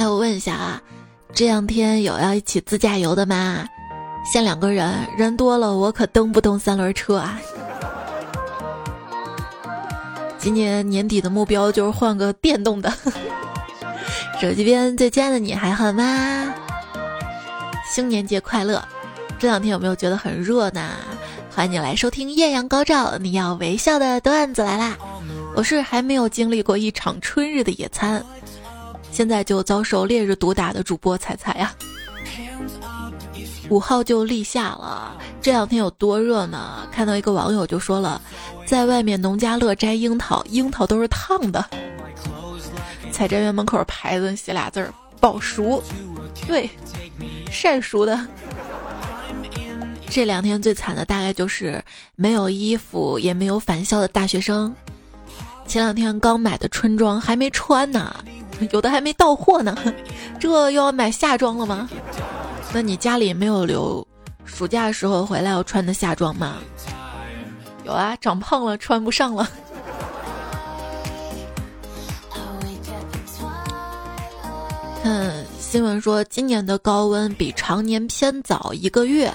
哎，我问一下啊，这两天有要一起自驾游的吗？限两个人，人多了我可蹬不动三轮车啊。今年年底的目标就是换个电动的。手机边最亲爱的你还好吗？新年节快乐！这两天有没有觉得很热呢？欢迎你来收听《艳阳高照，你要微笑的段子来啦！我是还没有经历过一场春日的野餐，现在就遭受烈日毒打的主播彩彩呀。五号就立夏了，这两天有多热呢？看到一个网友就说了，在外面农家乐摘樱桃，樱桃都是烫的。采摘园门口牌子写俩字儿“保熟”，对，晒熟的。这两天最惨的大概就是没有衣服也没有返校的大学生。前两天刚买的春装还没穿呢，有的还没到货呢，这又要买夏装了吗？那你家里没有留暑假时候回来要穿的夏装吗？有啊，长胖了穿不上了。嗯，新闻说今年的高温比常年偏早一个月，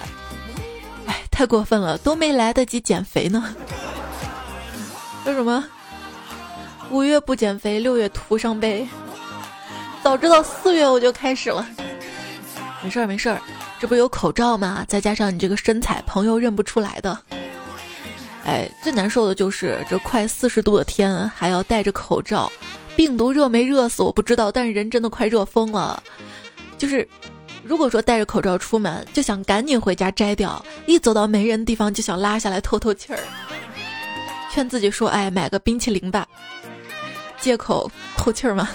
哎，太过分了，都没来得及减肥呢。说什么？五月不减肥，六月徒伤悲。早知道四月我就开始了。没事儿没事儿，这不有口罩吗？再加上你这个身材，朋友认不出来的。哎，最难受的就是这快四十度的天还要戴着口罩。病毒热没热死我不知道，但是人真的快热疯了。就是，如果说戴着口罩出门，就想赶紧回家摘掉；一走到没人的地方，就想拉下来透透气儿。劝自己说：“哎，买个冰淇淋吧。”借口透气儿嘛。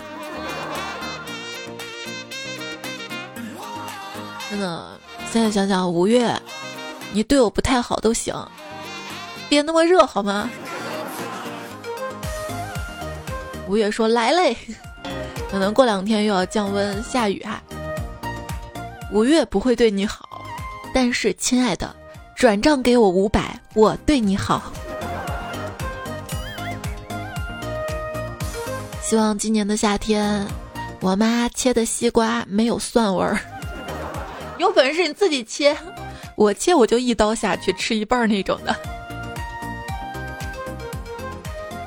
真的，现在想想，五月，你对我不太好都行，别那么热好吗？五月说来嘞，可能过两天又要降温下雨哈。五月不会对你好，但是亲爱的，转账给我五百，我对你好。希望今年的夏天，我妈切的西瓜没有蒜味儿。有本事你自己切，我切我就一刀下去吃一半那种的。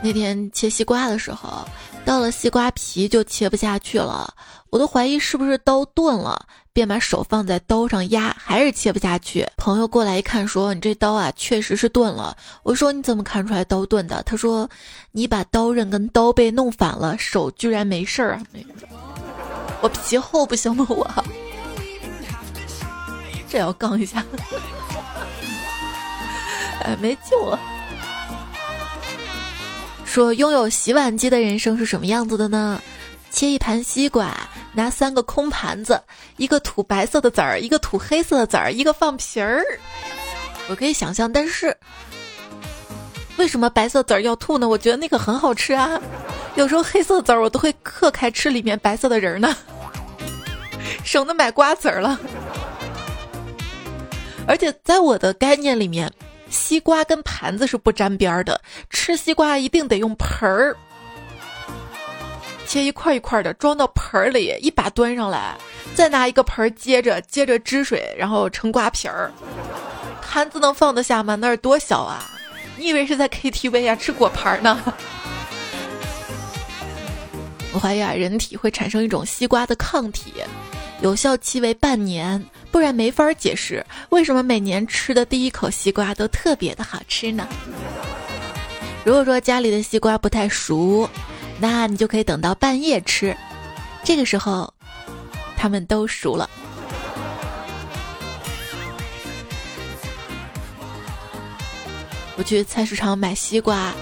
那天切西瓜的时候，到了西瓜皮就切不下去了，我都怀疑是不是刀钝了，便把手放在刀上压，还是切不下去。朋友过来一看，说：“你这刀啊，确实是钝了。”我说：“你怎么看出来刀钝的？”他说：“你把刀刃跟刀背弄反了，手居然没事儿啊！”我皮厚不行吗？我这要杠一下，哎，没救了。说拥有洗碗机的人生是什么样子的呢？切一盘西瓜，拿三个空盘子，一个吐白色的籽儿，一个吐黑色的籽儿，一个放皮儿。我可以想象，但是为什么白色籽儿要吐呢？我觉得那个很好吃啊。有时候黑色籽儿我都会嗑开吃里面白色的仁呢，省得买瓜子儿了。而且在我的概念里面。西瓜跟盘子是不沾边的，吃西瓜一定得用盆儿，切一块一块的装到盆儿里，一把端上来，再拿一个盆儿接着接着汁水，然后盛瓜皮儿。盘子能放得下吗？那儿多小啊！你以为是在 KTV 啊？吃果盘呢？我怀疑啊，人体会产生一种西瓜的抗体，有效期为半年。不然没法解释为什么每年吃的第一口西瓜都特别的好吃呢？如果说家里的西瓜不太熟，那你就可以等到半夜吃，这个时候，他们都熟了。我去菜市场买西瓜，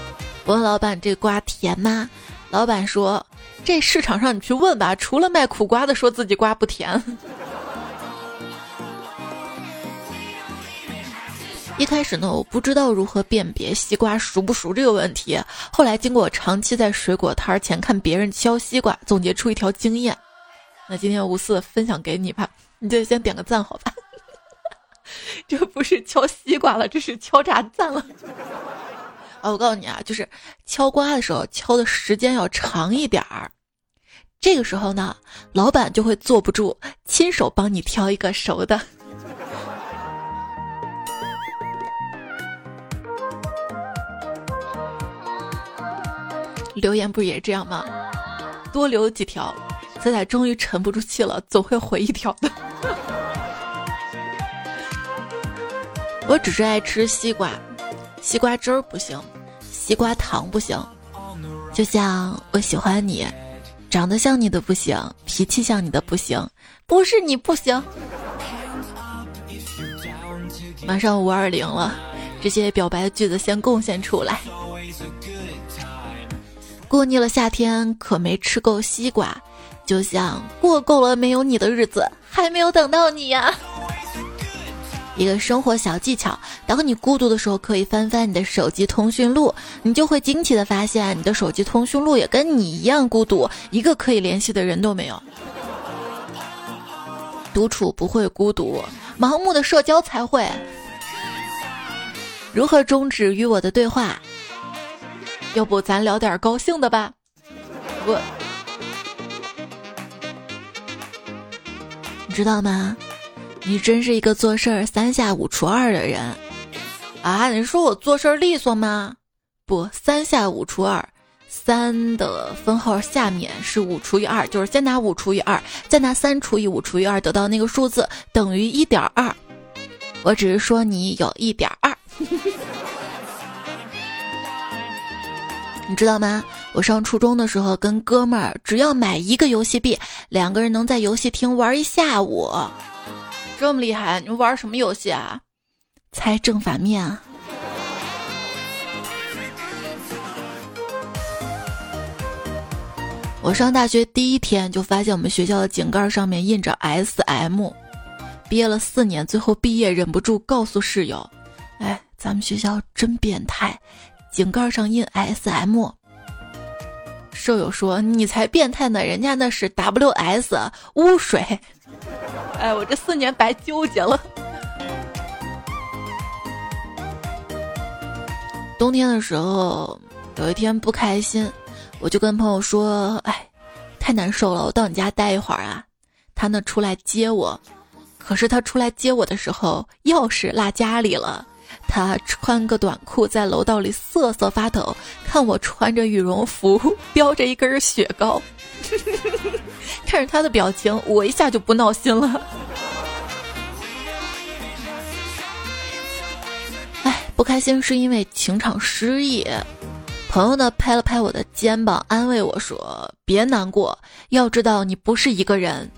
我问老板这瓜甜吗？老板说这市场上你去问吧，除了卖苦瓜的说自己瓜不甜。一开始呢，我不知道如何辨别西瓜熟不熟这个问题。后来经过长期在水果摊前看别人敲西瓜，总结出一条经验。那今天无私分享给你吧，你就先点个赞好吧。这不是敲西瓜了，这是敲炸赞了。啊，我告诉你啊，就是敲瓜的时候敲的时间要长一点儿，这个时候呢，老板就会坐不住，亲手帮你挑一个熟的。留言不也这样吗？多留几条，仔仔终于沉不住气了，总会回一条的。我只是爱吃西瓜，西瓜汁儿不行，西瓜糖不行。就像我喜欢你，长得像你的不行，脾气像你的不行，不是你不行。马上五二零了，这些表白的句子先贡献出来。过腻了夏天，可没吃够西瓜，就像过够了没有你的日子，还没有等到你呀。一个生活小技巧：当你孤独的时候，可以翻翻你的手机通讯录，你就会惊奇的发现，你的手机通讯录也跟你一样孤独，一个可以联系的人都没有。独处不会孤独，盲目的社交才会。如何终止与我的对话？要不咱聊点高兴的吧？我，你知道吗？你真是一个做事儿三下五除二的人啊！你说我做事儿利索吗？不，三下五除二，三的分号下面是五除以二，就是先拿五除以二，再拿三除以五除以二，得到那个数字等于一点二。我只是说你有一点二。你知道吗？我上初中的时候跟哥们儿，只要买一个游戏币，两个人能在游戏厅玩一下午，这么厉害！你们玩什么游戏啊？猜正反面啊！我上大学第一天就发现我们学校的井盖上面印着 S.M，憋了四年，最后毕业忍不住告诉室友：“哎，咱们学校真变态。”井盖上印 S M，舍友说你才变态呢，人家那是 W S 污水。哎，我这四年白纠结了。冬天的时候，有一天不开心，我就跟朋友说：“哎，太难受了，我到你家待一会儿啊。”他呢出来接我，可是他出来接我的时候，钥匙落家里了。他穿个短裤在楼道里瑟瑟发抖，看我穿着羽绒服，叼着一根雪糕，看着他的表情，我一下就不闹心了。哎，不开心是因为情场失意。朋友呢拍了拍我的肩膀，安慰我说：“别难过，要知道你不是一个人。”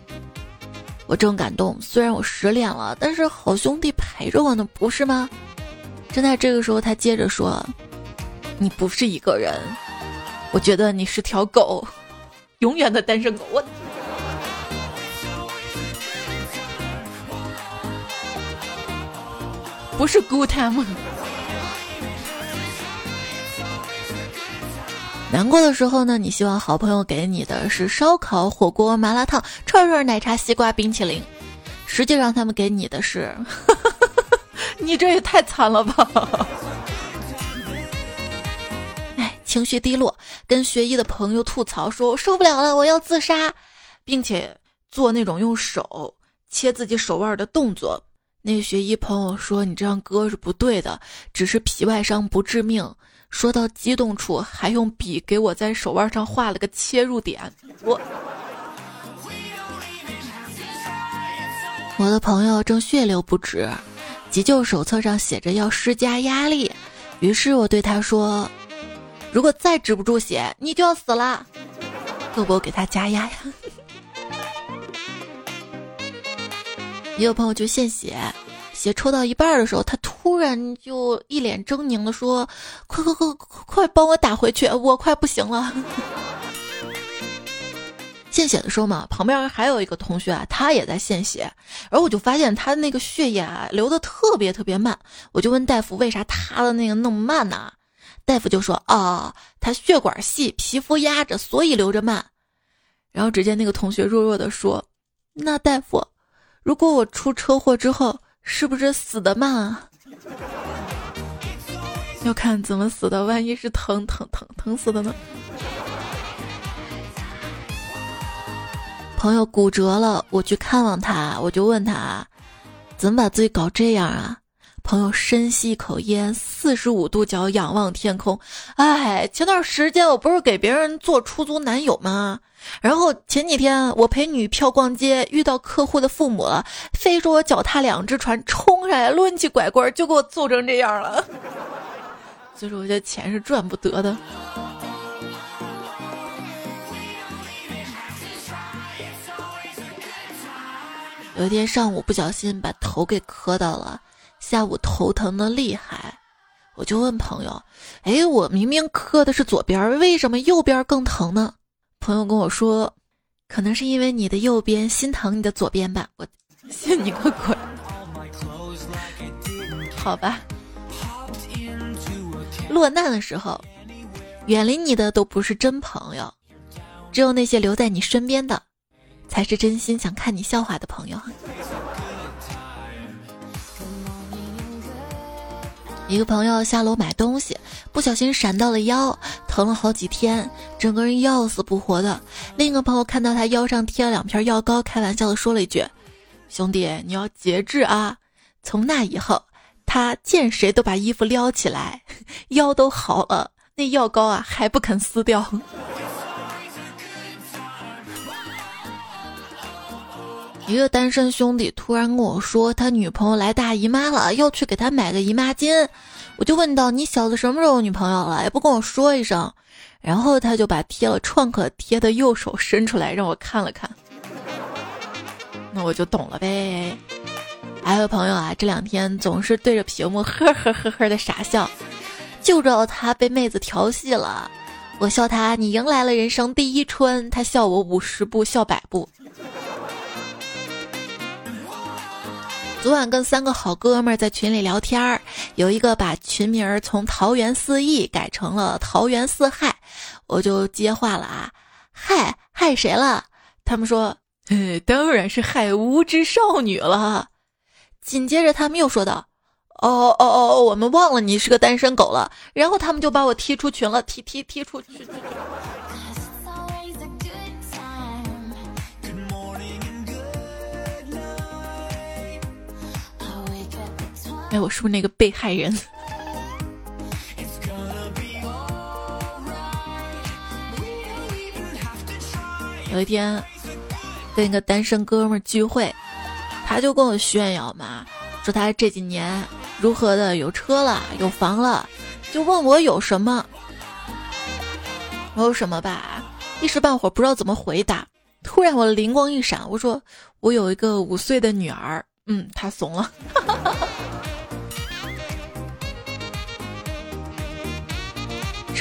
我正感动，虽然我失恋了，但是好兄弟陪着我呢，不是吗？正在这个时候，他接着说：“你不是一个人，我觉得你是条狗，永远的单身狗。”我不是 good time。难过的时候呢，你希望好朋友给你的是烧烤、火锅、麻辣烫、串串、奶茶、西瓜、冰淇淋，实际上他们给你的是。你这也太惨了吧！哎，情绪低落，跟学医的朋友吐槽说：“我受不了了，我要自杀，并且做那种用手切自己手腕的动作。”那学医朋友说：“你这样割是不对的，只是皮外伤，不致命。”说到激动处，还用笔给我在手腕上画了个切入点。我，我的朋友正血流不止。急救手册上写着要施加压力，于是我对他说：“如果再止不住血，你就要死了，要不我给他加压呀？”也有朋友就献血，血抽到一半的时候，他突然就一脸狰狞的说：“快快快快快帮我打回去，我快不行了。”献血的时候嘛，旁边还有一个同学啊，他也在献血，然后我就发现他那个血液啊流的特别特别慢，我就问大夫为啥他的那个那么慢呢？大夫就说啊，他血管细，皮肤压着，所以流着慢。然后只见那个同学弱弱的说：“那大夫，如果我出车祸之后，是不是死的慢啊？要看怎么死的，万一是疼疼疼疼死的呢？”朋友骨折了，我去看望他，我就问他，怎么把自己搞这样啊？朋友深吸一口烟，四十五度角仰望天空。哎，前段时间我不是给别人做出租男友吗？然后前几天我陪女票逛街，遇到客户的父母了，非说我脚踏两只船冲上来，抡起拐棍就给我揍成这样了。所以说，我觉得钱是赚不得的。有一天上午不小心把头给磕到了。下午头疼的厉害，我就问朋友：“哎，我明明磕的是左边，为什么右边更疼呢？”朋友跟我说：“可能是因为你的右边心疼你的左边吧。”我信你个鬼！好吧。落难的时候，远离你的都不是真朋友，只有那些留在你身边的，才是真心想看你笑话的朋友。一个朋友下楼买东西，不小心闪到了腰，疼了好几天，整个人要死不活的。另一个朋友看到他腰上贴了两片药膏，开玩笑的说了一句：“兄弟，你要节制啊！”从那以后，他见谁都把衣服撩起来，腰都好了，那药膏啊还不肯撕掉。一个单身兄弟突然跟我说，他女朋友来大姨妈了，要去给他买个姨妈巾。我就问道：“你小子什么时候有女朋友了？也不跟我说一声。”然后他就把贴了创可贴的右手伸出来让我看了看。那我就懂了呗。还有朋友啊，这两天总是对着屏幕呵呵呵呵的傻笑，就知道他被妹子调戏了。我笑他你迎来了人生第一春，他笑我五十步笑百步。昨晚跟三个好哥们儿在群里聊天儿，有一个把群名儿从桃园四溢改成了桃园四害，我就接话了啊，害害谁了？他们说，当然是害无知少女了。紧接着他们又说道，哦哦哦，我们忘了你是个单身狗了。然后他们就把我踢出群了，踢踢踢出去。哎，我是不是那个被害人？有一天跟一个单身哥们聚会，他就跟我炫耀嘛，说他这几年如何的有车了，有房了，就问我有什么，我有什么吧？一时半会儿不知道怎么回答。突然我灵光一闪，我说我有一个五岁的女儿。嗯，他怂了。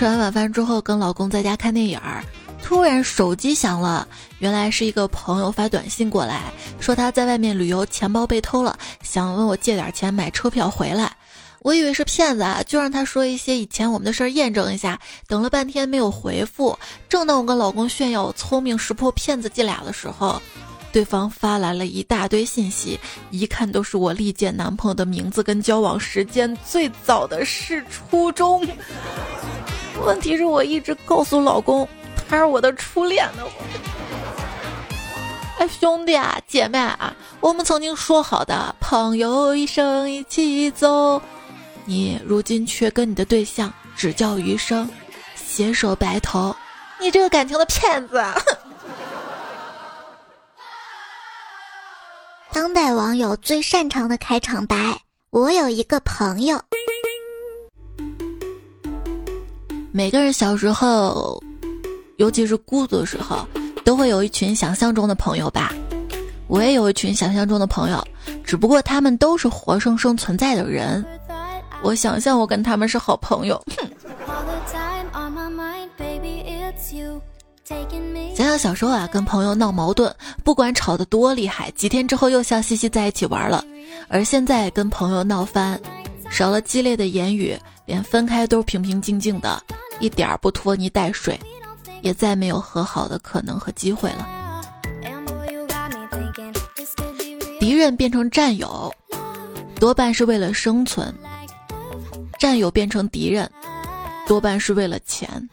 吃完晚饭之后，跟老公在家看电影儿，突然手机响了，原来是一个朋友发短信过来，说他在外面旅游，钱包被偷了，想问我借点钱买车票回来。我以为是骗子啊，就让他说一些以前我们的事儿验证一下。等了半天没有回复，正当我跟老公炫耀我聪明识破骗子伎俩的时候，对方发来了一大堆信息，一看都是我历届男朋友的名字跟交往时间，最早的是初中。问题是我一直告诉老公，他是我的初恋呢。哎，兄弟啊，姐妹啊，我们曾经说好的朋友一生一起走，你如今却跟你的对象只叫余生，携手白头，你这个感情的骗子！当代网友最擅长的开场白：我有一个朋友。每个人小时候，尤其是孤独的时候，都会有一群想象中的朋友吧。我也有一群想象中的朋友，只不过他们都是活生生存在的人。我想象我跟他们是好朋友。想想小时候啊，跟朋友闹矛盾，不管吵得多厉害，几天之后又笑嘻嘻在一起玩了。而现在跟朋友闹翻，少了激烈的言语，连分开都平平静静的。一点儿不拖泥带水，也再没有和好的可能和机会了。敌人变成战友，多半是为了生存；战友变成敌人，多半是为了钱。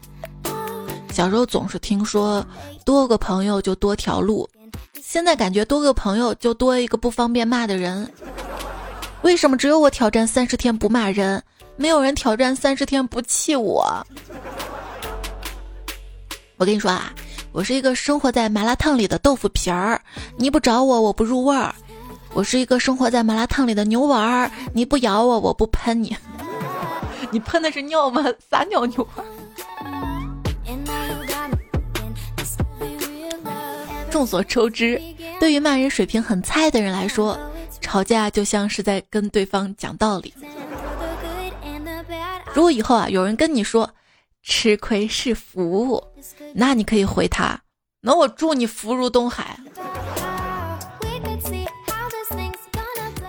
小时候总是听说多个朋友就多条路，现在感觉多个朋友就多一个不方便骂的人。为什么只有我挑战三十天不骂人，没有人挑战三十天不气我？我跟你说啊，我是一个生活在麻辣烫里的豆腐皮儿，你不找我我不入味儿；我是一个生活在麻辣烫里的牛丸儿，你不咬我我不喷你。你喷的是尿吗？撒尿牛丸。众所周知，对于骂人水平很菜的人来说。吵架就像是在跟对方讲道理。如果以后啊有人跟你说“吃亏是福”，那你可以回他：“那我祝你福如东海。”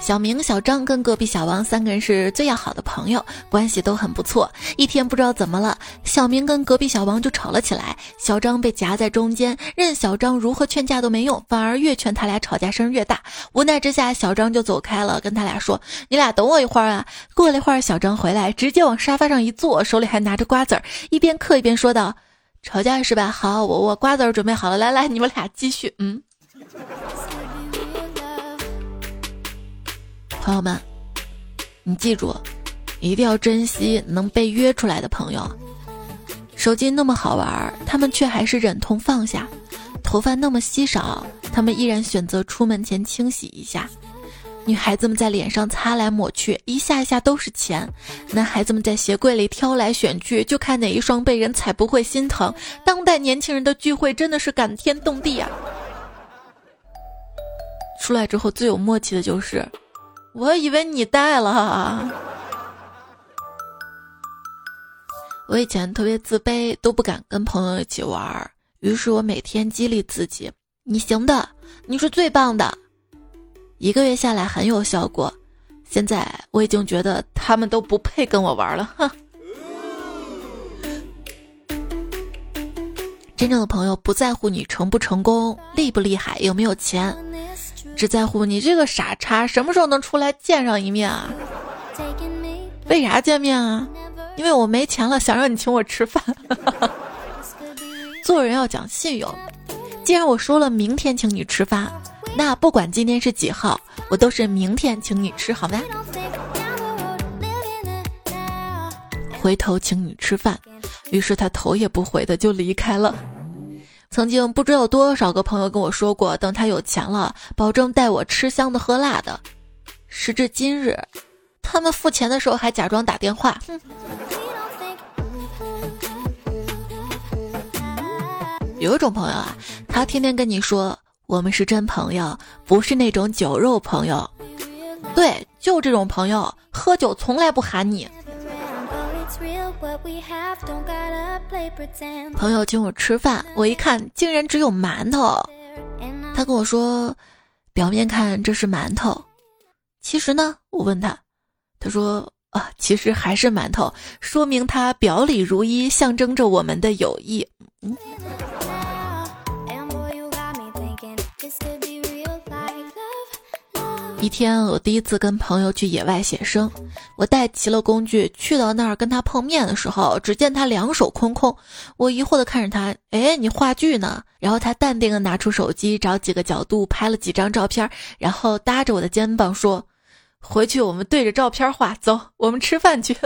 小明、小张跟隔壁小王三个人是最要好的朋友，关系都很不错。一天不知道怎么了，小明跟隔壁小王就吵了起来。小张被夹在中间，任小张如何劝架都没用，反而越劝他俩吵架声越大。无奈之下，小张就走开了，跟他俩说：“你俩等我一会儿啊。”过了一会儿，小张回来，直接往沙发上一坐，手里还拿着瓜子儿，一边嗑一边说道：“吵架是吧？好，我我瓜子儿准备好了，来来，你们俩继续。”嗯。朋友们，你记住，一定要珍惜能被约出来的朋友。手机那么好玩，他们却还是忍痛放下；头发那么稀少，他们依然选择出门前清洗一下。女孩子们在脸上擦来抹去，一下一下都是钱；男孩子们在鞋柜里挑来选去，就看哪一双被人踩不会心疼。当代年轻人的聚会真的是感天动地啊！出来之后最有默契的就是。我以为你带了。我以前特别自卑，都不敢跟朋友一起玩儿。于是我每天激励自己：“你行的，你是最棒的。”一个月下来很有效果。现在我已经觉得他们都不配跟我玩了。哼！真正的朋友不在乎你成不成功、厉不厉害、有没有钱。只在乎你这个傻叉什么时候能出来见上一面啊？为啥见面啊？因为我没钱了，想让你请我吃饭。做人要讲信用，既然我说了明天请你吃饭，那不管今天是几号，我都是明天请你吃，好吗？回头请你吃饭，于是他头也不回的就离开了。曾经不知有多少个朋友跟我说过，等他有钱了，保证带我吃香的喝辣的。时至今日，他们付钱的时候还假装打电话。有一种朋友啊，他天天跟你说我们是真朋友，不是那种酒肉朋友。对，就这种朋友，喝酒从来不喊你。朋友请我吃饭，我一看竟然只有馒头。他跟我说，表面看这是馒头，其实呢，我问他，他说啊，其实还是馒头，说明他表里如一，象征着我们的友谊。嗯。一天，我第一次跟朋友去野外写生，我带齐了工具，去到那儿跟他碰面的时候，只见他两手空空。我疑惑的看着他，哎，你话剧呢？然后他淡定的拿出手机，找几个角度拍了几张照片，然后搭着我的肩膀说：“回去我们对着照片画，走，我们吃饭去。”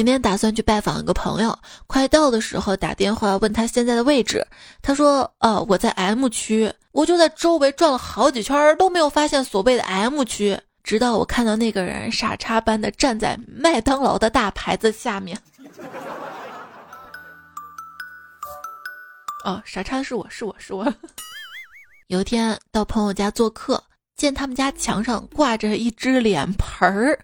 今天打算去拜访一个朋友，快到的时候打电话问他现在的位置，他说：“哦，我在 M 区。”我就在周围转了好几圈都没有发现所谓的 M 区，直到我看到那个人傻叉般的站在麦当劳的大牌子下面。哦，傻叉是我是我是我。有一天到朋友家做客，见他们家墙上挂着一只脸盆儿，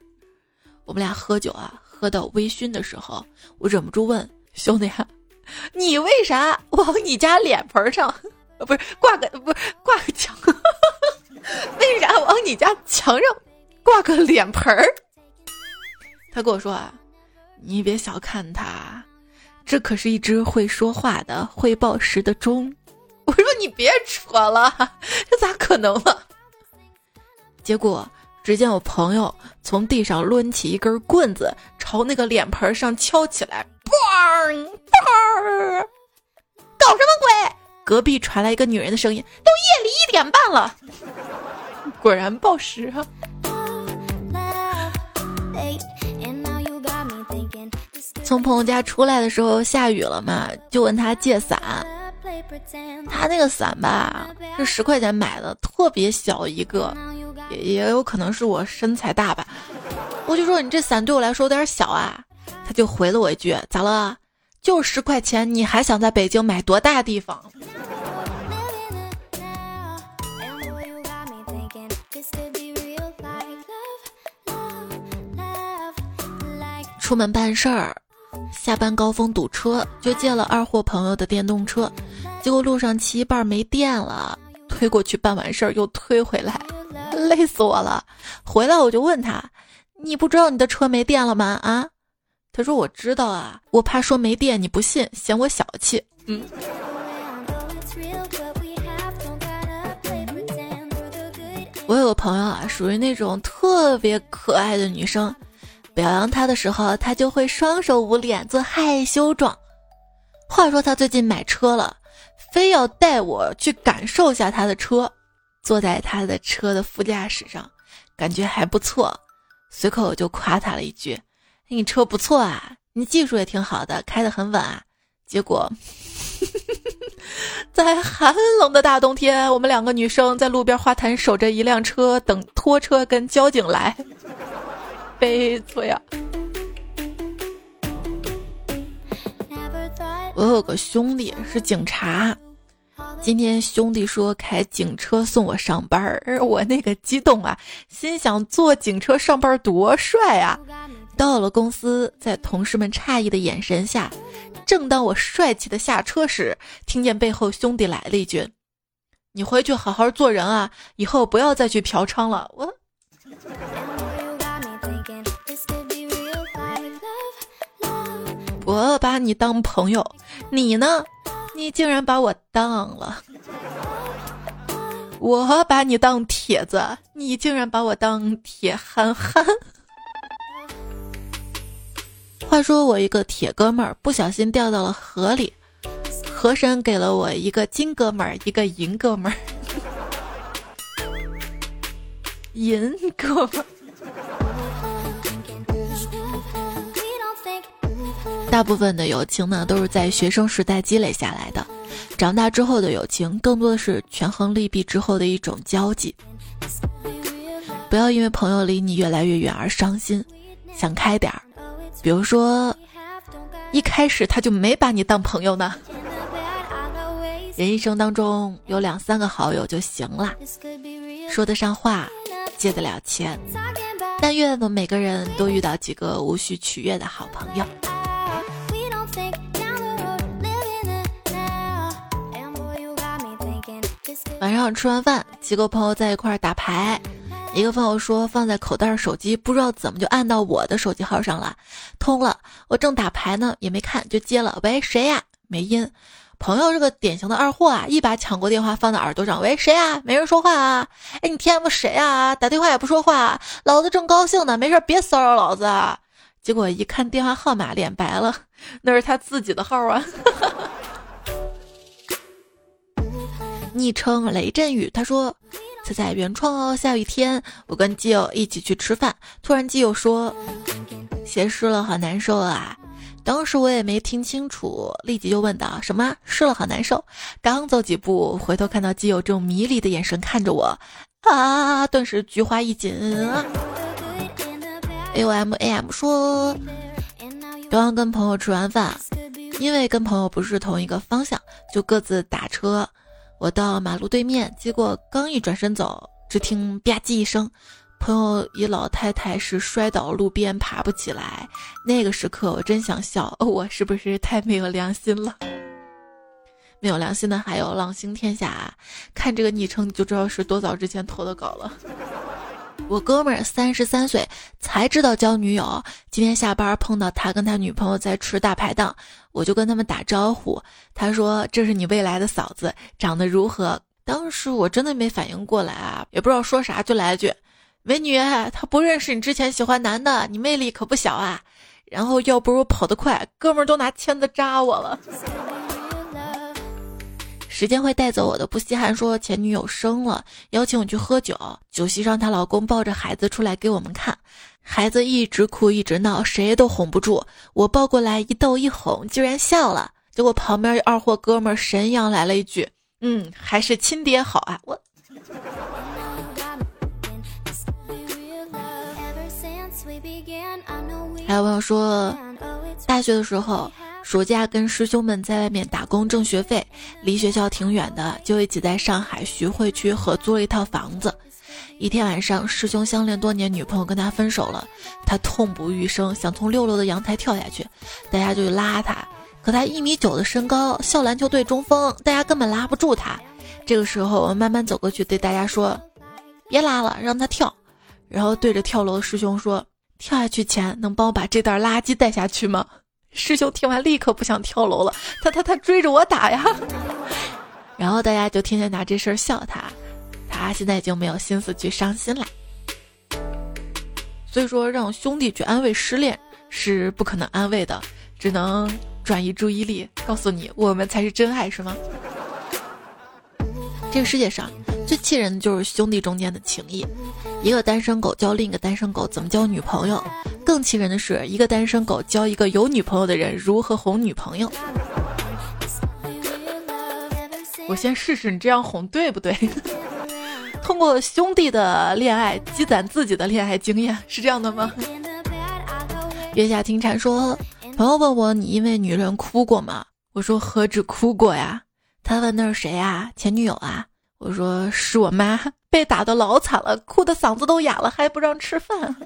我们俩喝酒啊。喝到微醺的时候，我忍不住问兄弟：“你为啥往你家脸盆上，不是挂个不是挂个墙？为啥往你家墙上挂个脸盆儿？”他跟我说：“啊，你别小看他，这可是一只会说话的会报时的钟。”我说：“你别扯了，这咋可能呢？”结果。只见我朋友从地上抡起一根棍子，朝那个脸盆上敲起来，嘣嘣！搞什么鬼？隔壁传来一个女人的声音：“都夜里一点半了。”果然报时啊！从朋友家出来的时候下雨了嘛，就问他借伞。他那个伞吧是十块钱买的，特别小一个，也也有可能是我身材大吧。我就说你这伞对我来说有点小啊，他就回了我一句：咋了？就十块钱，你还想在北京买多大地方？出门办事儿，下班高峰堵车，就借了二货朋友的电动车，结果路上骑一半没电了，推过去办完事儿又推回来，累死我了。回来我就问他：“你不知道你的车没电了吗？”啊，他说：“我知道啊，我怕说没电你不信，嫌我小气。”嗯。我有个朋友啊，属于那种特别可爱的女生。表扬她的时候，她就会双手捂脸做害羞状。话说她最近买车了，非要带我去感受一下她的车。坐在他的车的副驾驶上，感觉还不错。随口就夸他了一句：“你车不错啊，你技术也挺好的，开得很稳啊。”结果，在寒冷的大冬天，我们两个女生在路边花坛守着一辆车，等拖车跟交警来。悲催呀！我有个兄弟是警察，今天兄弟说开警车送我上班儿，我那个激动啊，心想坐警车上班多帅啊！到了公司，在同事们诧异的眼神下，正当我帅气的下车时，听见背后兄弟来了一句：“你回去好好做人啊，以后不要再去嫖娼了。”我。我把你当朋友，你呢？你竟然把我当了。我把你当铁子，你竟然把我当铁憨憨。话说我一个铁哥们儿不小心掉到了河里，河神给了我一个金哥们儿，一个银哥们儿，银哥们儿。大部分的友情呢，都是在学生时代积累下来的，长大之后的友情，更多的是权衡利弊之后的一种交际。不要因为朋友离你越来越远而伤心，想开点儿。比如说，一开始他就没把你当朋友呢。人一生当中有两三个好友就行了，说得上话，借得了钱，但愿我们每个人都遇到几个无需取悦的好朋友。晚上吃完饭，几个朋友在一块打牌。一个朋友说放在口袋手机不知道怎么就按到我的手机号上了，通了。我正打牌呢，也没看就接了。喂，谁呀？没音。朋友是个典型的二货啊，一把抢过电话放在耳朵上。喂，谁呀？没人说话啊。哎，你 TM 谁啊？打电话也不说话，老子正高兴呢，没事别骚扰老子。结果一看电话号码，脸白了，那是他自己的号啊。昵称雷阵雨，他说：“彩彩原创哦，下雨天我跟基友一起去吃饭，突然基友说鞋湿了，好难受啊！当时我也没听清楚，立即就问道：什么湿了好难受？刚走几步，回头看到基友这种迷离的眼神看着我，啊，顿时菊花一紧！A O M A M 说，刚刚跟朋友吃完饭，因为跟朋友不是同一个方向，就各自打车。”我到马路对面，结果刚一转身走，只听吧唧一声，朋友一老太太是摔倒路边，爬不起来。那个时刻，我真想笑，我是不是太没有良心了？没有良心的还有浪星天下，看这个昵称你就知道是多早之前投的稿了。我哥们儿三十三岁才知道交女友，今天下班碰到他跟他女朋友在吃大排档，我就跟他们打招呼。他说：“这是你未来的嫂子，长得如何？”当时我真的没反应过来啊，也不知道说啥，就来一句：“美女，他不认识你之前喜欢男的，你魅力可不小啊。然后要不是我跑得快，哥们儿都拿签子扎我了。时间会带走我的不稀罕。说前女友生了，邀请我去喝酒，酒席上她老公抱着孩子出来给我们看，孩子一直哭一直闹，谁都哄不住。我抱过来一逗一哄，居然笑了。结果旁边二货哥们神阳来了一句：“嗯，还是亲爹好啊。”我。还有朋友说，大学的时候，暑假跟师兄们在外面打工挣学费，离学校挺远的，就一起在上海徐汇区合租了一套房子。一天晚上，师兄相恋多年女朋友跟他分手了，他痛不欲生，想从六楼的阳台跳下去，大家就去拉他，可他一米九的身高，校篮球队中锋，大家根本拉不住他。这个时候，我慢慢走过去，对大家说：“别拉了，让他跳。”然后对着跳楼的师兄说。跳下去前能帮我把这袋垃圾带下去吗？师兄听完立刻不想跳楼了，他他他追着我打呀！然后大家就天天拿这事儿笑他，他现在已经没有心思去伤心了。所以说，让兄弟去安慰失恋是不可能安慰的，只能转移注意力，告诉你我们才是真爱，是吗？这个世界上。最气人的就是兄弟中间的情谊，一个单身狗教另一个单身狗怎么交女朋友，更气人的是一个单身狗教一个有女朋友的人如何哄女朋友。我先试试你这样哄对不对？通过兄弟的恋爱积攒自己的恋爱经验，是这样的吗？月下听蝉说，朋友问我你因为女人哭过吗？我说何止哭过呀。他问那是谁啊？前女友啊？我说是我妈被打的老惨了，哭的嗓子都哑了，还不让吃饭。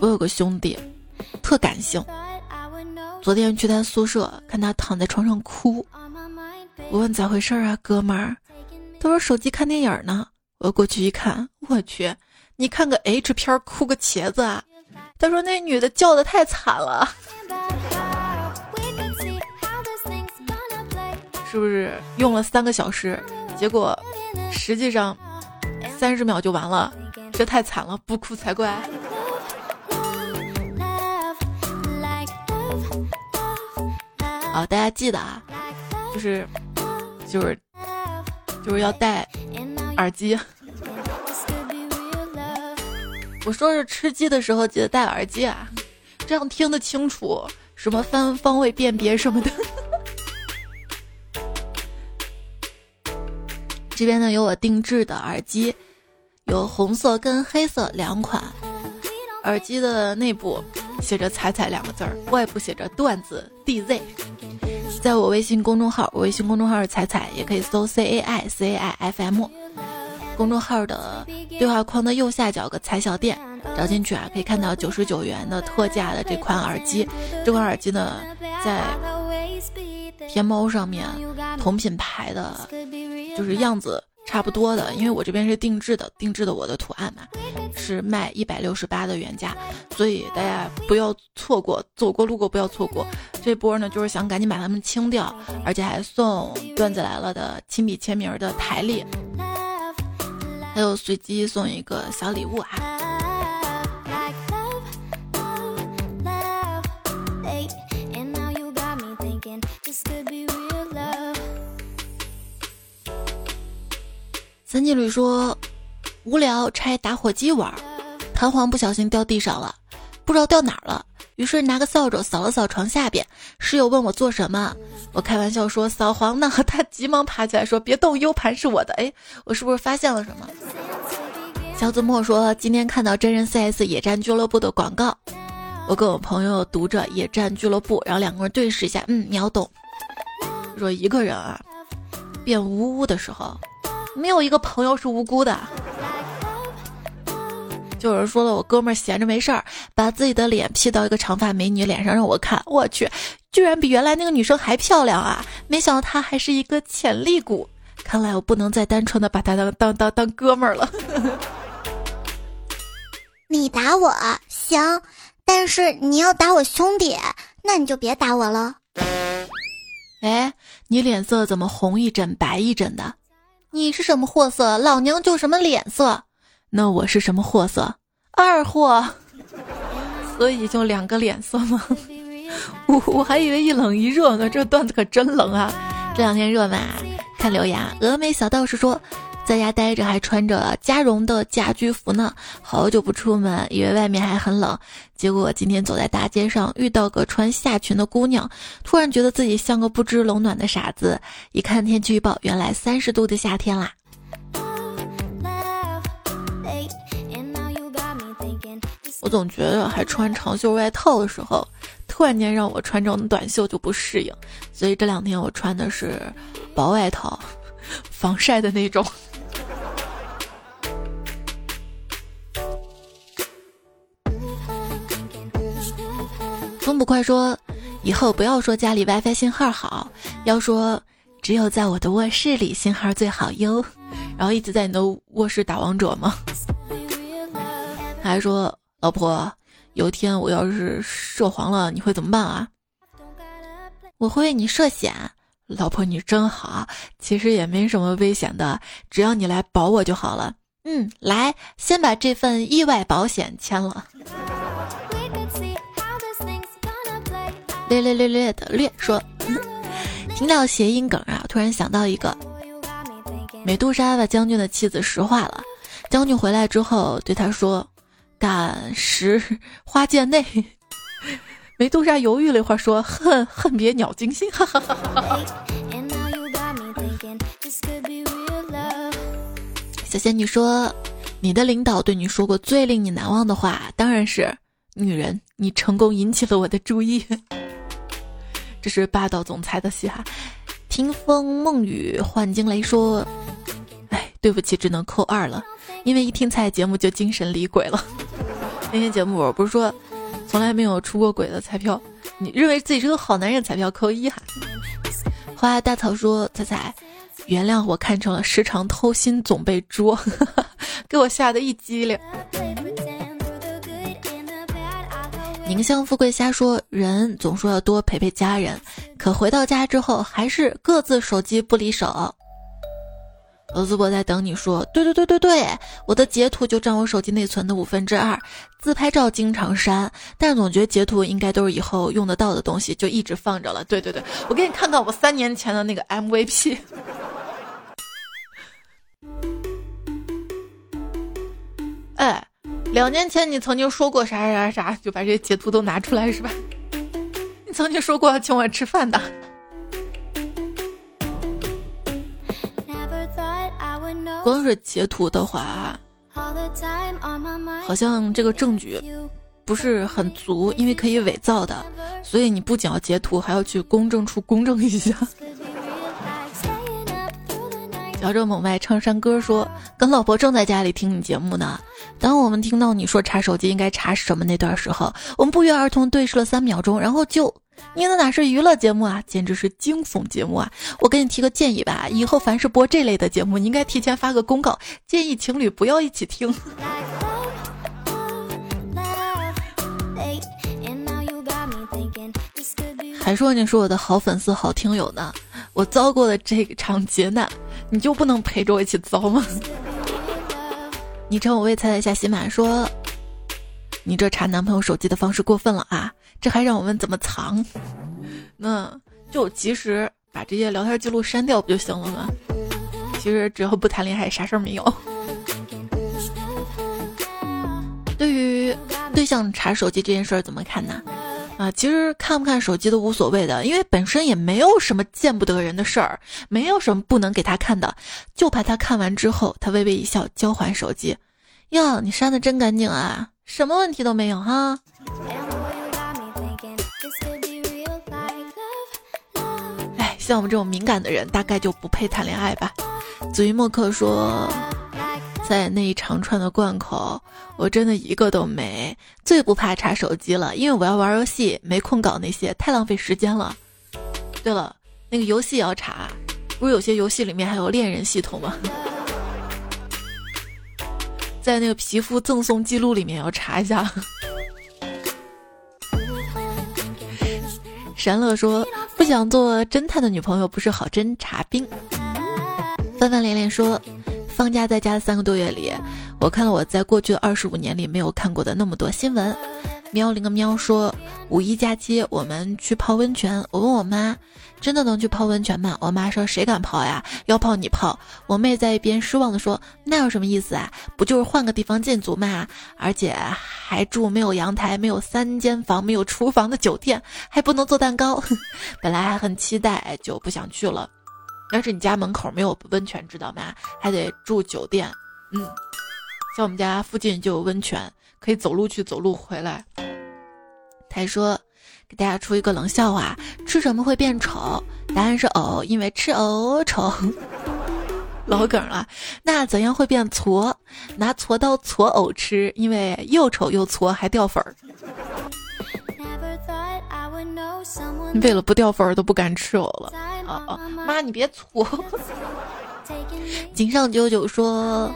我有个兄弟，特感性。昨天去他宿舍，看他躺在床上哭，我问咋回事啊，哥们儿？他说手机看电影呢。我过去一看，我去，你看个 H 片哭个茄子啊？他说那女的叫的太惨了。是不是用了三个小时，结果实际上三十秒就完了？这太惨了，不哭才怪。好，大家记得啊，就是就是就是要戴耳机。我说是吃鸡的时候记得戴耳机啊，这样听得清楚，什么方方位辨别什么的。这边呢有我定制的耳机，有红色跟黑色两款。耳机的内部写着“彩彩”两个字儿，外部写着“段子 DZ”。在我微信公众号，我微信公众号是彩彩，也可以搜 C A I C A I F M。公众号的对话框的右下角个彩小店，找进去啊，可以看到九十九元的特价的这款耳机。这款耳机呢，在。天猫上面同品牌的，就是样子差不多的，因为我这边是定制的，定制的我的图案嘛，是卖一百六十八的原价，所以大家不要错过，走过路过不要错过这波呢，就是想赶紧把它们清掉，而且还送段子来了的亲笔签名的台历，还有随机送一个小礼物啊。三金女说：“无聊拆打火机玩，弹簧不小心掉地上了，不知道掉哪儿了。于是拿个扫帚扫了扫床下边。室友问我做什么，我开玩笑说扫黄呢。他急忙爬起来说：别动，U 盘是我的。哎，我是不是发现了什么？”小子墨说：“今天看到真人 CS 野战俱乐部的广告，我跟我朋友读着野战俱乐部，然后两个人对视一下，嗯，秒懂。说一个人啊，变呜呜的时候。”没有一个朋友是无辜的。就有人说了，我哥们儿闲着没事儿，把自己的脸 P 到一个长发美女脸上让我看，我去，居然比原来那个女生还漂亮啊！没想到她还是一个潜力股，看来我不能再单纯的把她当当当当哥们儿了。你打我行，但是你要打我兄弟，那你就别打我了。哎，你脸色怎么红一阵白一阵的？你是什么货色，老娘就什么脸色。那我是什么货色？二货。所以就两个脸色吗？我我还以为一冷一热呢，这段子可真冷啊！这两天热吗？看留言，峨眉小道士说。在家待着还穿着加绒的家居服呢，好久不出门，以为外面还很冷，结果今天走在大街上遇到个穿夏裙的姑娘，突然觉得自己像个不知冷暖的傻子。一看天气预报，原来三十度的夏天啦。我总觉得还穿长袖外套的时候，突然间让我穿这种短袖就不适应，所以这两天我穿的是薄外套，防晒的那种。风不快说，以后不要说家里 WiFi 信号好，要说只有在我的卧室里信号最好哟。然后一直在你的卧室打王者吗？还说，老婆，有一天我要是涉黄了，你会怎么办啊？我会为你涉险。老婆你真好，其实也没什么危险的，只要你来保我就好了。嗯，来，先把这份意外保险签了。略略略略的略说，听到谐音梗啊，突然想到一个，美杜莎把将军的妻子石化了，将军回来之后对他说：“敢石花剑内。”美杜莎犹豫了一会儿说：“恨恨别鸟惊心。”哈哈哈哈小仙女说：“你的领导对你说过最令你难忘的话，当然是女人，你成功引起了我的注意。”这是霸道总裁的戏哈，听风梦雨幻惊雷说：“哎，对不起，只能扣二了，因为一听彩节目就精神离鬼了。那天节目我不是说从来没有出过轨的彩票，你认为自己是个好男人，彩票扣一哈。”花大草说：“彩彩，原谅我看成了时常偷心总被捉，给我吓得一激灵。”宁乡富贵瞎说，人总说要多陪陪家人，可回到家之后还是各自手机不离手。罗子博在等你说，对对对对对，我的截图就占我手机内存的五分之二，自拍照经常删，但总觉得截图应该都是以后用得到的东西，就一直放着了。对对对，我给你看看我三年前的那个 MVP。哎。两年前你曾经说过啥啥啥，就把这些截图都拿出来是吧？你曾经说过要请我吃饭的。光是截图的话，好像这个证据不是很足，因为可以伪造的，所以你不仅要截图，还要去公证处公证一下。摇着猛外唱山歌说：“跟老婆正在家里听你节目呢。当我们听到你说查手机应该查什么那段时候，我们不约而同对视了三秒钟，然后就……你那哪是娱乐节目啊，简直是惊悚节目啊！我给你提个建议吧，以后凡是播这类的节目，你应该提前发个公告，建议情侣不要一起听。”还说你是我的好粉丝、好听友呢。我遭过了这场劫难，你就不能陪着我一起遭吗？你称我未猜猜下喜马说，你这查男朋友手机的方式过分了啊！这还让我们怎么藏？那就及时把这些聊天记录删掉不就行了吗？其实只要不谈恋爱，啥事儿没有。对于对象查手机这件事儿怎么看呢？啊，其实看不看手机都无所谓的，因为本身也没有什么见不得人的事儿，没有什么不能给他看的，就怕他看完之后，他微微一笑，交还手机。哟，你删的真干净啊，什么问题都没有哈。哎，像我们这种敏感的人，大概就不配谈恋爱吧。子鱼墨客说。在那一长串的贯口，我真的一个都没。最不怕查手机了，因为我要玩游戏，没空搞那些，太浪费时间了。对了，那个游戏也要查，不是有些游戏里面还有恋人系统吗？在那个皮肤赠送记录里面要查一下。山乐说：“不想做侦探的女朋友不是好侦察兵。范范连连说，放假在家的三个多月里，我看了我在过去的二十五年里没有看过的那么多新闻。喵了个喵说，五一假期我们去泡温泉。我问我妈，真的能去泡温泉吗？我妈说，谁敢泡呀？要泡你泡。我妹在一边失望的说，那有什么意思啊？不就是换个地方进足嘛？而且还住没有阳台、没有三间房、没有厨房的酒店，还不能做蛋糕。本来还很期待，就不想去了。要是你家门口没有温泉，知道吗？还得住酒店。嗯，像我们家附近就有温泉。可以走路去，走路回来。他还说：“给大家出一个冷笑话，吃什么会变丑？答案是藕，因为吃藕丑。老梗了。那怎样会变矬？拿锉刀矬藕吃，因为又丑又矬，还掉粉儿。为了不掉粉儿，都不敢吃藕了。啊啊！妈，你别搓。井上九九说。”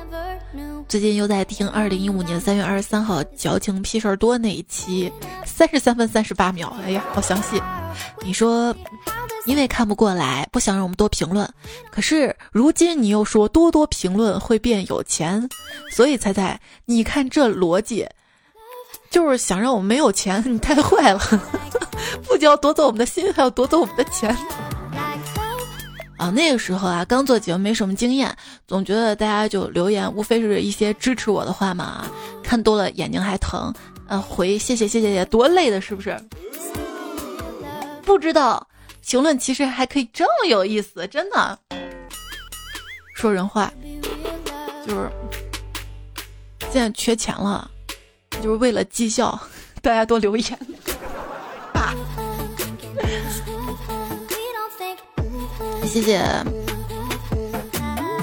最近又在听二零一五年三月二十三号矫情屁事儿多那一期，三十三分三十八秒，哎呀，好详细。你说，因为看不过来，不想让我们多评论，可是如今你又说多多评论会变有钱，所以猜猜，你看这逻辑，就是想让我们没有钱，你太坏了，不仅要夺走我们的心，还要夺走我们的钱。啊，那个时候啊，刚做节目没什么经验，总觉得大家就留言，无非是一些支持我的话嘛。看多了眼睛还疼，呃，回谢谢谢谢谢，多累的，是不是？不知道评论其实还可以这么有意思，真的。说人话，就是现在缺钱了，就是为了绩效，大家多留言。谢谢，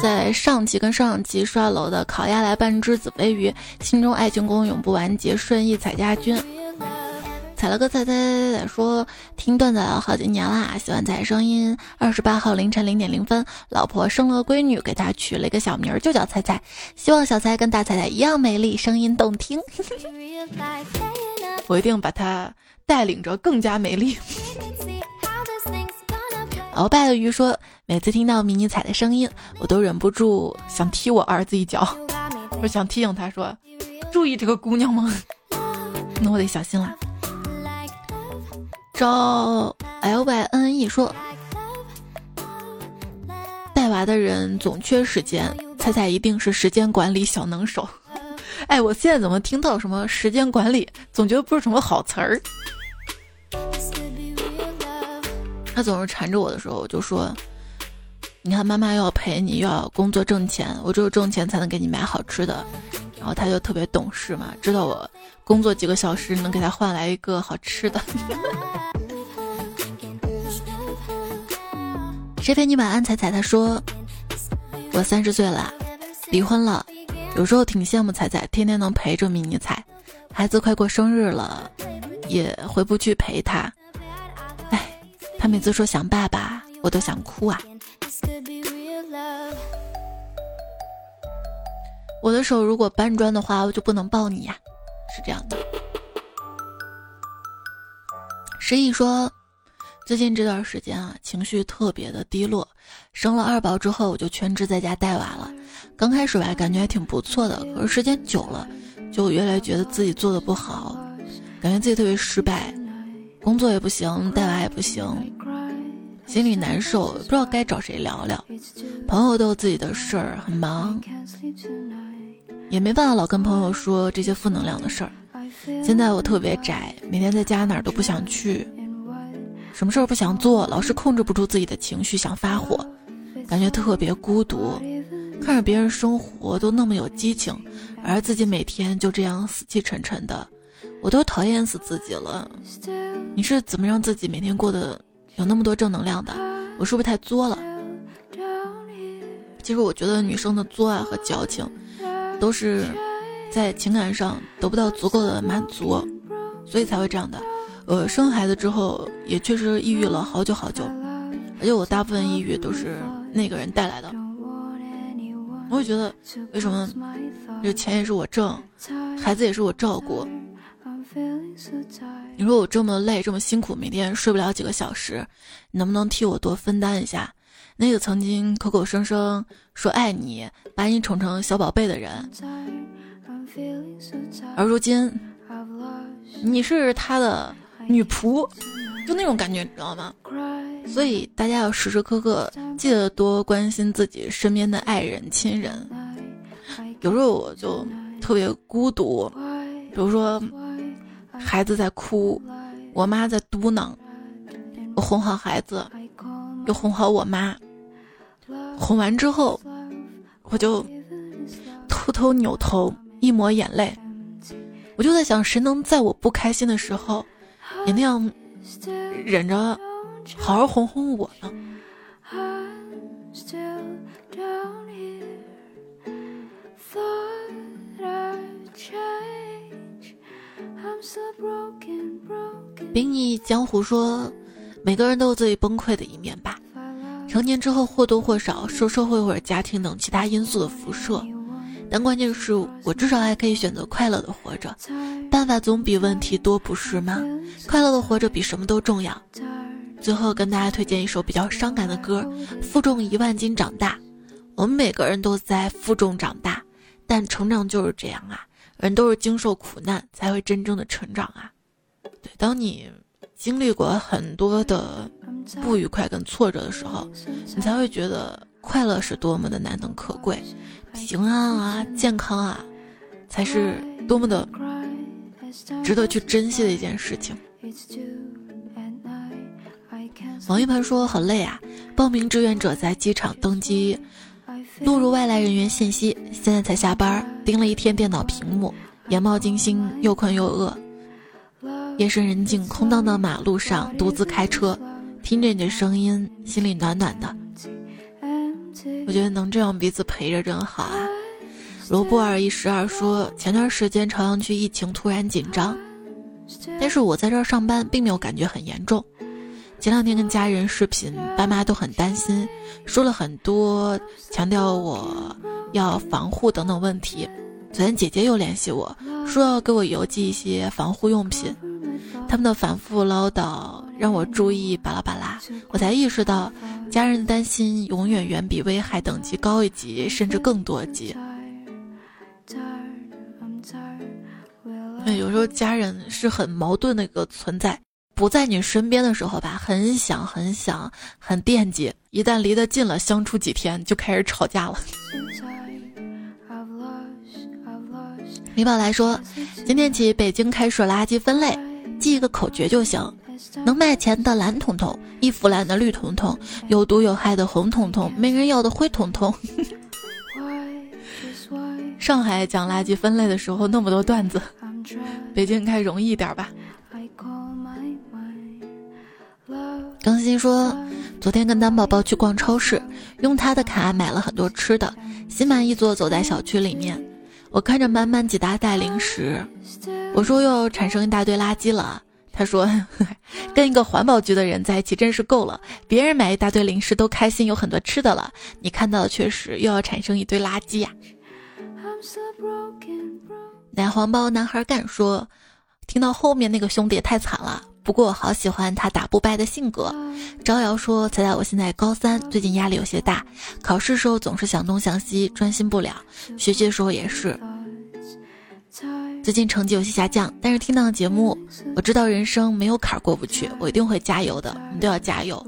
在上期跟上上期刷楼的烤鸭来半只紫飞鱼，心中爱情宫永不完结，顺义彩家军，踩了个彩彩彩彩说听段子好几年啦，喜欢彩声音。二十八号凌晨零点零分，老婆生了个闺女，给她取了一个小名儿，就叫彩彩，希望小彩跟大彩彩一样美丽，声音动听。我一定把她带领着更加美丽。鳌拜的鱼说：“每次听到迷你彩的声音，我都忍不住想踢我儿子一脚。我想提醒他说，注意这个姑娘吗？那我得小心了。”招 L Y N E 说：“带娃的人总缺时间，猜猜一定是时间管理小能手。哎，我现在怎么听到什么时间管理，总觉得不是什么好词儿。”他总是缠着我的时候，我就说：“你看，妈妈又要陪你，又要工作挣钱，我只有挣钱才能给你买好吃的。”然后他就特别懂事嘛，知道我工作几个小时能给他换来一个好吃的。谁陪你晚安？彩彩他说：“我三十岁了，离婚了，有时候挺羡慕彩彩，天天能陪着迷你彩。孩子快过生日了，也回不去陪他。”他每次说想爸爸，我都想哭啊！我的手如果搬砖的话，我就不能抱你呀，是这样的。十一说，最近这段时间啊，情绪特别的低落。生了二宝之后，我就全职在家带娃了。刚开始吧，感觉还挺不错的，可是时间久了，就越来越觉得自己做的不好，感觉自己特别失败。工作也不行，带娃也不行，心里难受，不知道该找谁聊聊。朋友都有自己的事儿，很忙，也没办法老跟朋友说这些负能量的事儿。现在我特别宅，每天在家哪儿都不想去，什么事儿不想做，老是控制不住自己的情绪，想发火，感觉特别孤独。看着别人生活都那么有激情，而自己每天就这样死气沉沉的。我都讨厌死自己了，你是怎么让自己每天过得有那么多正能量的？我是不是太作了？其实我觉得女生的作啊和矫情，都是在情感上得不到足够的满足，所以才会这样的。呃，生孩子之后也确实抑郁了好久好久，而且我大部分抑郁都是那个人带来的。我会觉得，为什么这钱也是我挣，孩子也是我照顾？你说我这么累，这么辛苦，每天睡不了几个小时，你能不能替我多分担一下？那个曾经口口声声说爱你，把你宠成小宝贝的人，而如今你是他的女仆，就那种感觉，你知道吗？所以大家要时时刻刻记得多关心自己身边的爱人、亲人。有时候我就特别孤独，比如说。孩子在哭，我妈在嘟囔，我哄好孩子，又哄好我妈。哄完之后，我就偷偷扭头一抹眼泪。我就在想，谁能在我不开心的时候，也那样忍着，好好哄哄我呢？冰你江湖说，每个人都有自己崩溃的一面吧。成年之后或多或少受社会或者家庭等其他因素的辐射，但关键是我至少还可以选择快乐的活着。办法总比问题多，不是吗？快乐的活着比什么都重要。最后跟大家推荐一首比较伤感的歌，《负重一万斤长大》。我们每个人都在负重长大，但成长就是这样啊。人都是经受苦难才会真正的成长啊！对，当你经历过很多的不愉快跟挫折的时候，你才会觉得快乐是多么的难能可贵，平安啊、健康啊，才是多么的值得去珍惜的一件事情。王一盘说很累啊，报名志愿者在机场登机。录入外来人员信息，现在才下班，盯了一天电脑屏幕，眼冒金星，又困又饿。夜深人静，空荡荡马路上，独自开车，听着你的声音，心里暖暖的。我觉得能这样彼此陪着真好啊。罗布尔一十二说，前段时间朝阳区疫情突然紧张，但是我在这上班，并没有感觉很严重。前两天跟家人视频，爸妈都很担心，说了很多，强调我要防护等等问题。昨天姐姐又联系我说要给我邮寄一些防护用品，他们的反复唠叨让我注意巴拉巴拉，我才意识到家人担心永远远比危害等级高一级，甚至更多级。有时候家人是很矛盾的一个存在。不在你身边的时候吧，很想很想很惦记；一旦离得近了，相处几天就开始吵架了。米宝来说，今天起北京开始垃圾分类，记一个口诀就行：能卖钱的蓝彤彤，易腐烂的绿彤彤，有毒有害的红彤彤，没人要的灰彤彤。上海讲垃圾分类的时候那么多段子，北京应该容易一点吧。更新说，昨天跟丹宝宝去逛超市，用他的卡买了很多吃的，心满意足走在小区里面。我看着满满几大袋零食，我说又要产生一大堆垃圾了。他说，跟一个环保局的人在一起真是够了，别人买一大堆零食都开心，有很多吃的了，你看到的却是又要产生一堆垃圾呀。奶黄包男孩干说，听到后面那个兄弟也太惨了。不过我好喜欢他打不败的性格。招摇说：“猜猜我现在高三，最近压力有些大，考试时候总是想东想西，专心不了。学习的时候也是。最近成绩有些下降，但是听到节目，我知道人生没有坎儿过不去，我一定会加油的。你都要加油。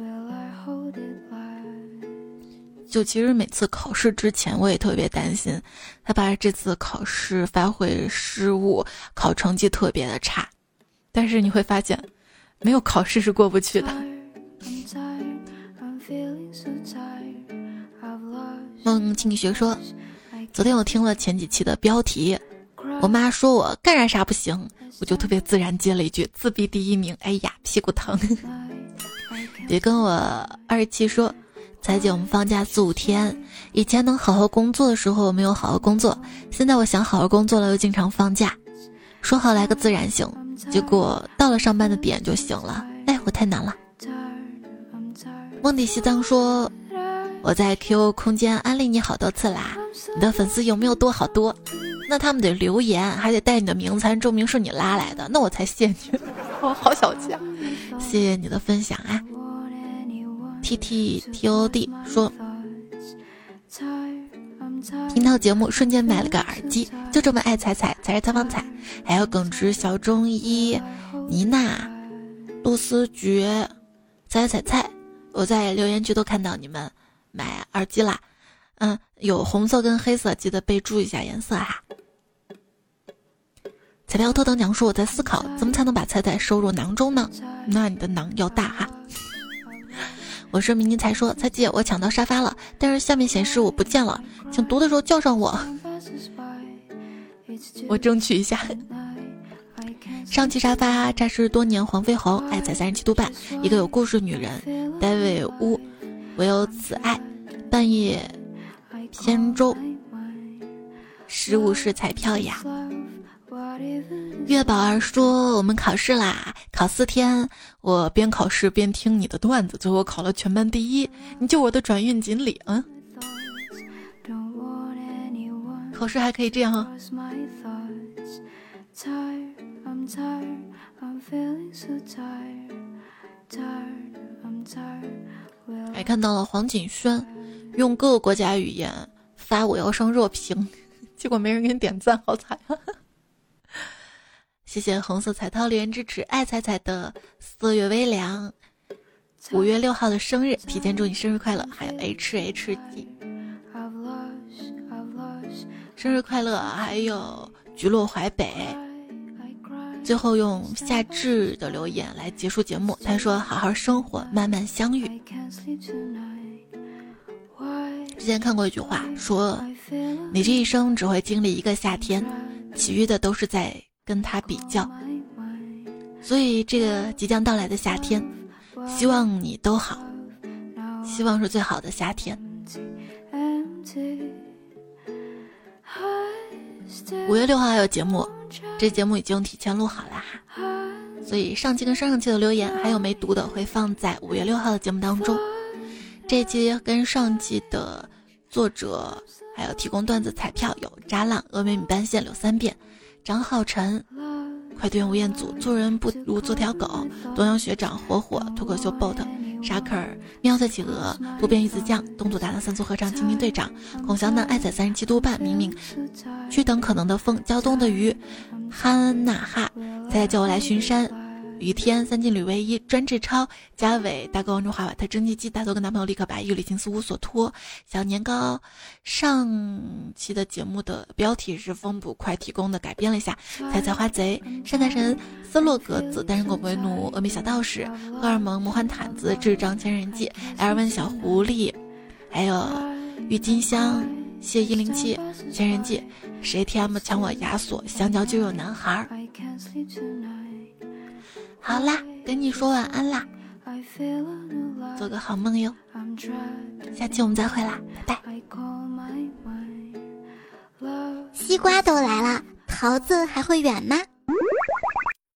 就其实每次考试之前，我也特别担心，害怕这次考试发挥失误，考成绩特别的差。但是你会发现。”没有考试是过不去的。孟庆学说：“昨天我听了前几期的标题，我妈说我干啥啥不行，我就特别自然接了一句自闭第一名。哎呀，屁股疼。别跟我二十七说，彩姐，我们放假四五天，以前能好好工作的时候没有好好工作，现在我想好好工作了，又经常放假。说好来个自然醒。”结果到了上班的点就醒了，哎，我太难了。梦里西藏说：“我在 QQ 空间安利你好多次啦，你的粉丝有没有多好多？”那他们得留言，还得带你的名才证明是你拉来的，那我才谢你。我好小气啊！谢谢你的分享啊。T T T O D 说，听到节目瞬间买了个耳机，就这么爱彩彩才是采访彩，还有耿直小中医妮娜、露丝菊、彩彩彩，我在留言区都看到你们买耳机啦。嗯，有红色跟黑色，记得备注一下颜色哈。彩票特等奖说我在思考，怎么才能把彩彩收入囊中呢？那你的囊要大哈。我是明妮才说，彩姐我抢到沙发了，但是下面显示我不见了，请读的时候叫上我，我争取一下。上期沙发扎实多年黄飞鸿，爱在三十七度半，一个有故事女人，戴维乌，唯有此爱，半夜。偏舟，十五是彩票呀。月宝儿说我们考试啦，考四天，我边考试边听你的段子，最后考了全班第一，你就我的转运锦鲤。嗯，考试还可以这样。还看到了黄景轩。用各个国家语言发我要上热评，结果没人给你点赞，好惨啊！谢谢红色彩涛留言支持，爱彩彩的四月微凉，五月六号的生日，提前祝你生日快乐！还有 H H D，生日快乐！还有菊落淮北，最后用夏至的留言来结束节目，他说：“好好生活，慢慢相遇。”之前看过一句话，说你这一生只会经历一个夏天，其余的都是在跟他比较。所以这个即将到来的夏天，希望你都好，希望是最好的夏天。五月六号还有节目，这节目已经提前录好了哈，所以上期跟上上期的留言还有没读的，会放在五月六号的节目当中。这期跟上期的作者还有提供段子彩票有扎浪、峨眉米半线、柳三变、张浩辰、快对吴彦祖、做人不如做条狗、东阳学长、火火、脱口秀 bot、沙克儿、喵色企鹅、不变鱼子酱、东土大的三组合唱、精灵队长、孔祥南、爱在三十七度半、明明、去等可能的风、胶东的鱼、哈娜哈、再叫我来巡山。雨天三金吕唯一专治超嘉伟大哥王中华瓦特蒸汽机大头跟男朋友立刻把玉里情丝无所托。小年糕上期的节目的标题是风捕快提供的改编了一下采采花贼善财神斯洛格子单身狗不为奴峨眉小道士荷尔蒙魔幻毯子智障千人记艾尔文小狐狸还有郁金香谢一零七千人记谁 TM 抢我亚索香蕉就有男孩。好啦，跟你说晚安啦，做个好梦哟。下期我们再会啦，拜拜。西瓜都来了，桃子还会远吗？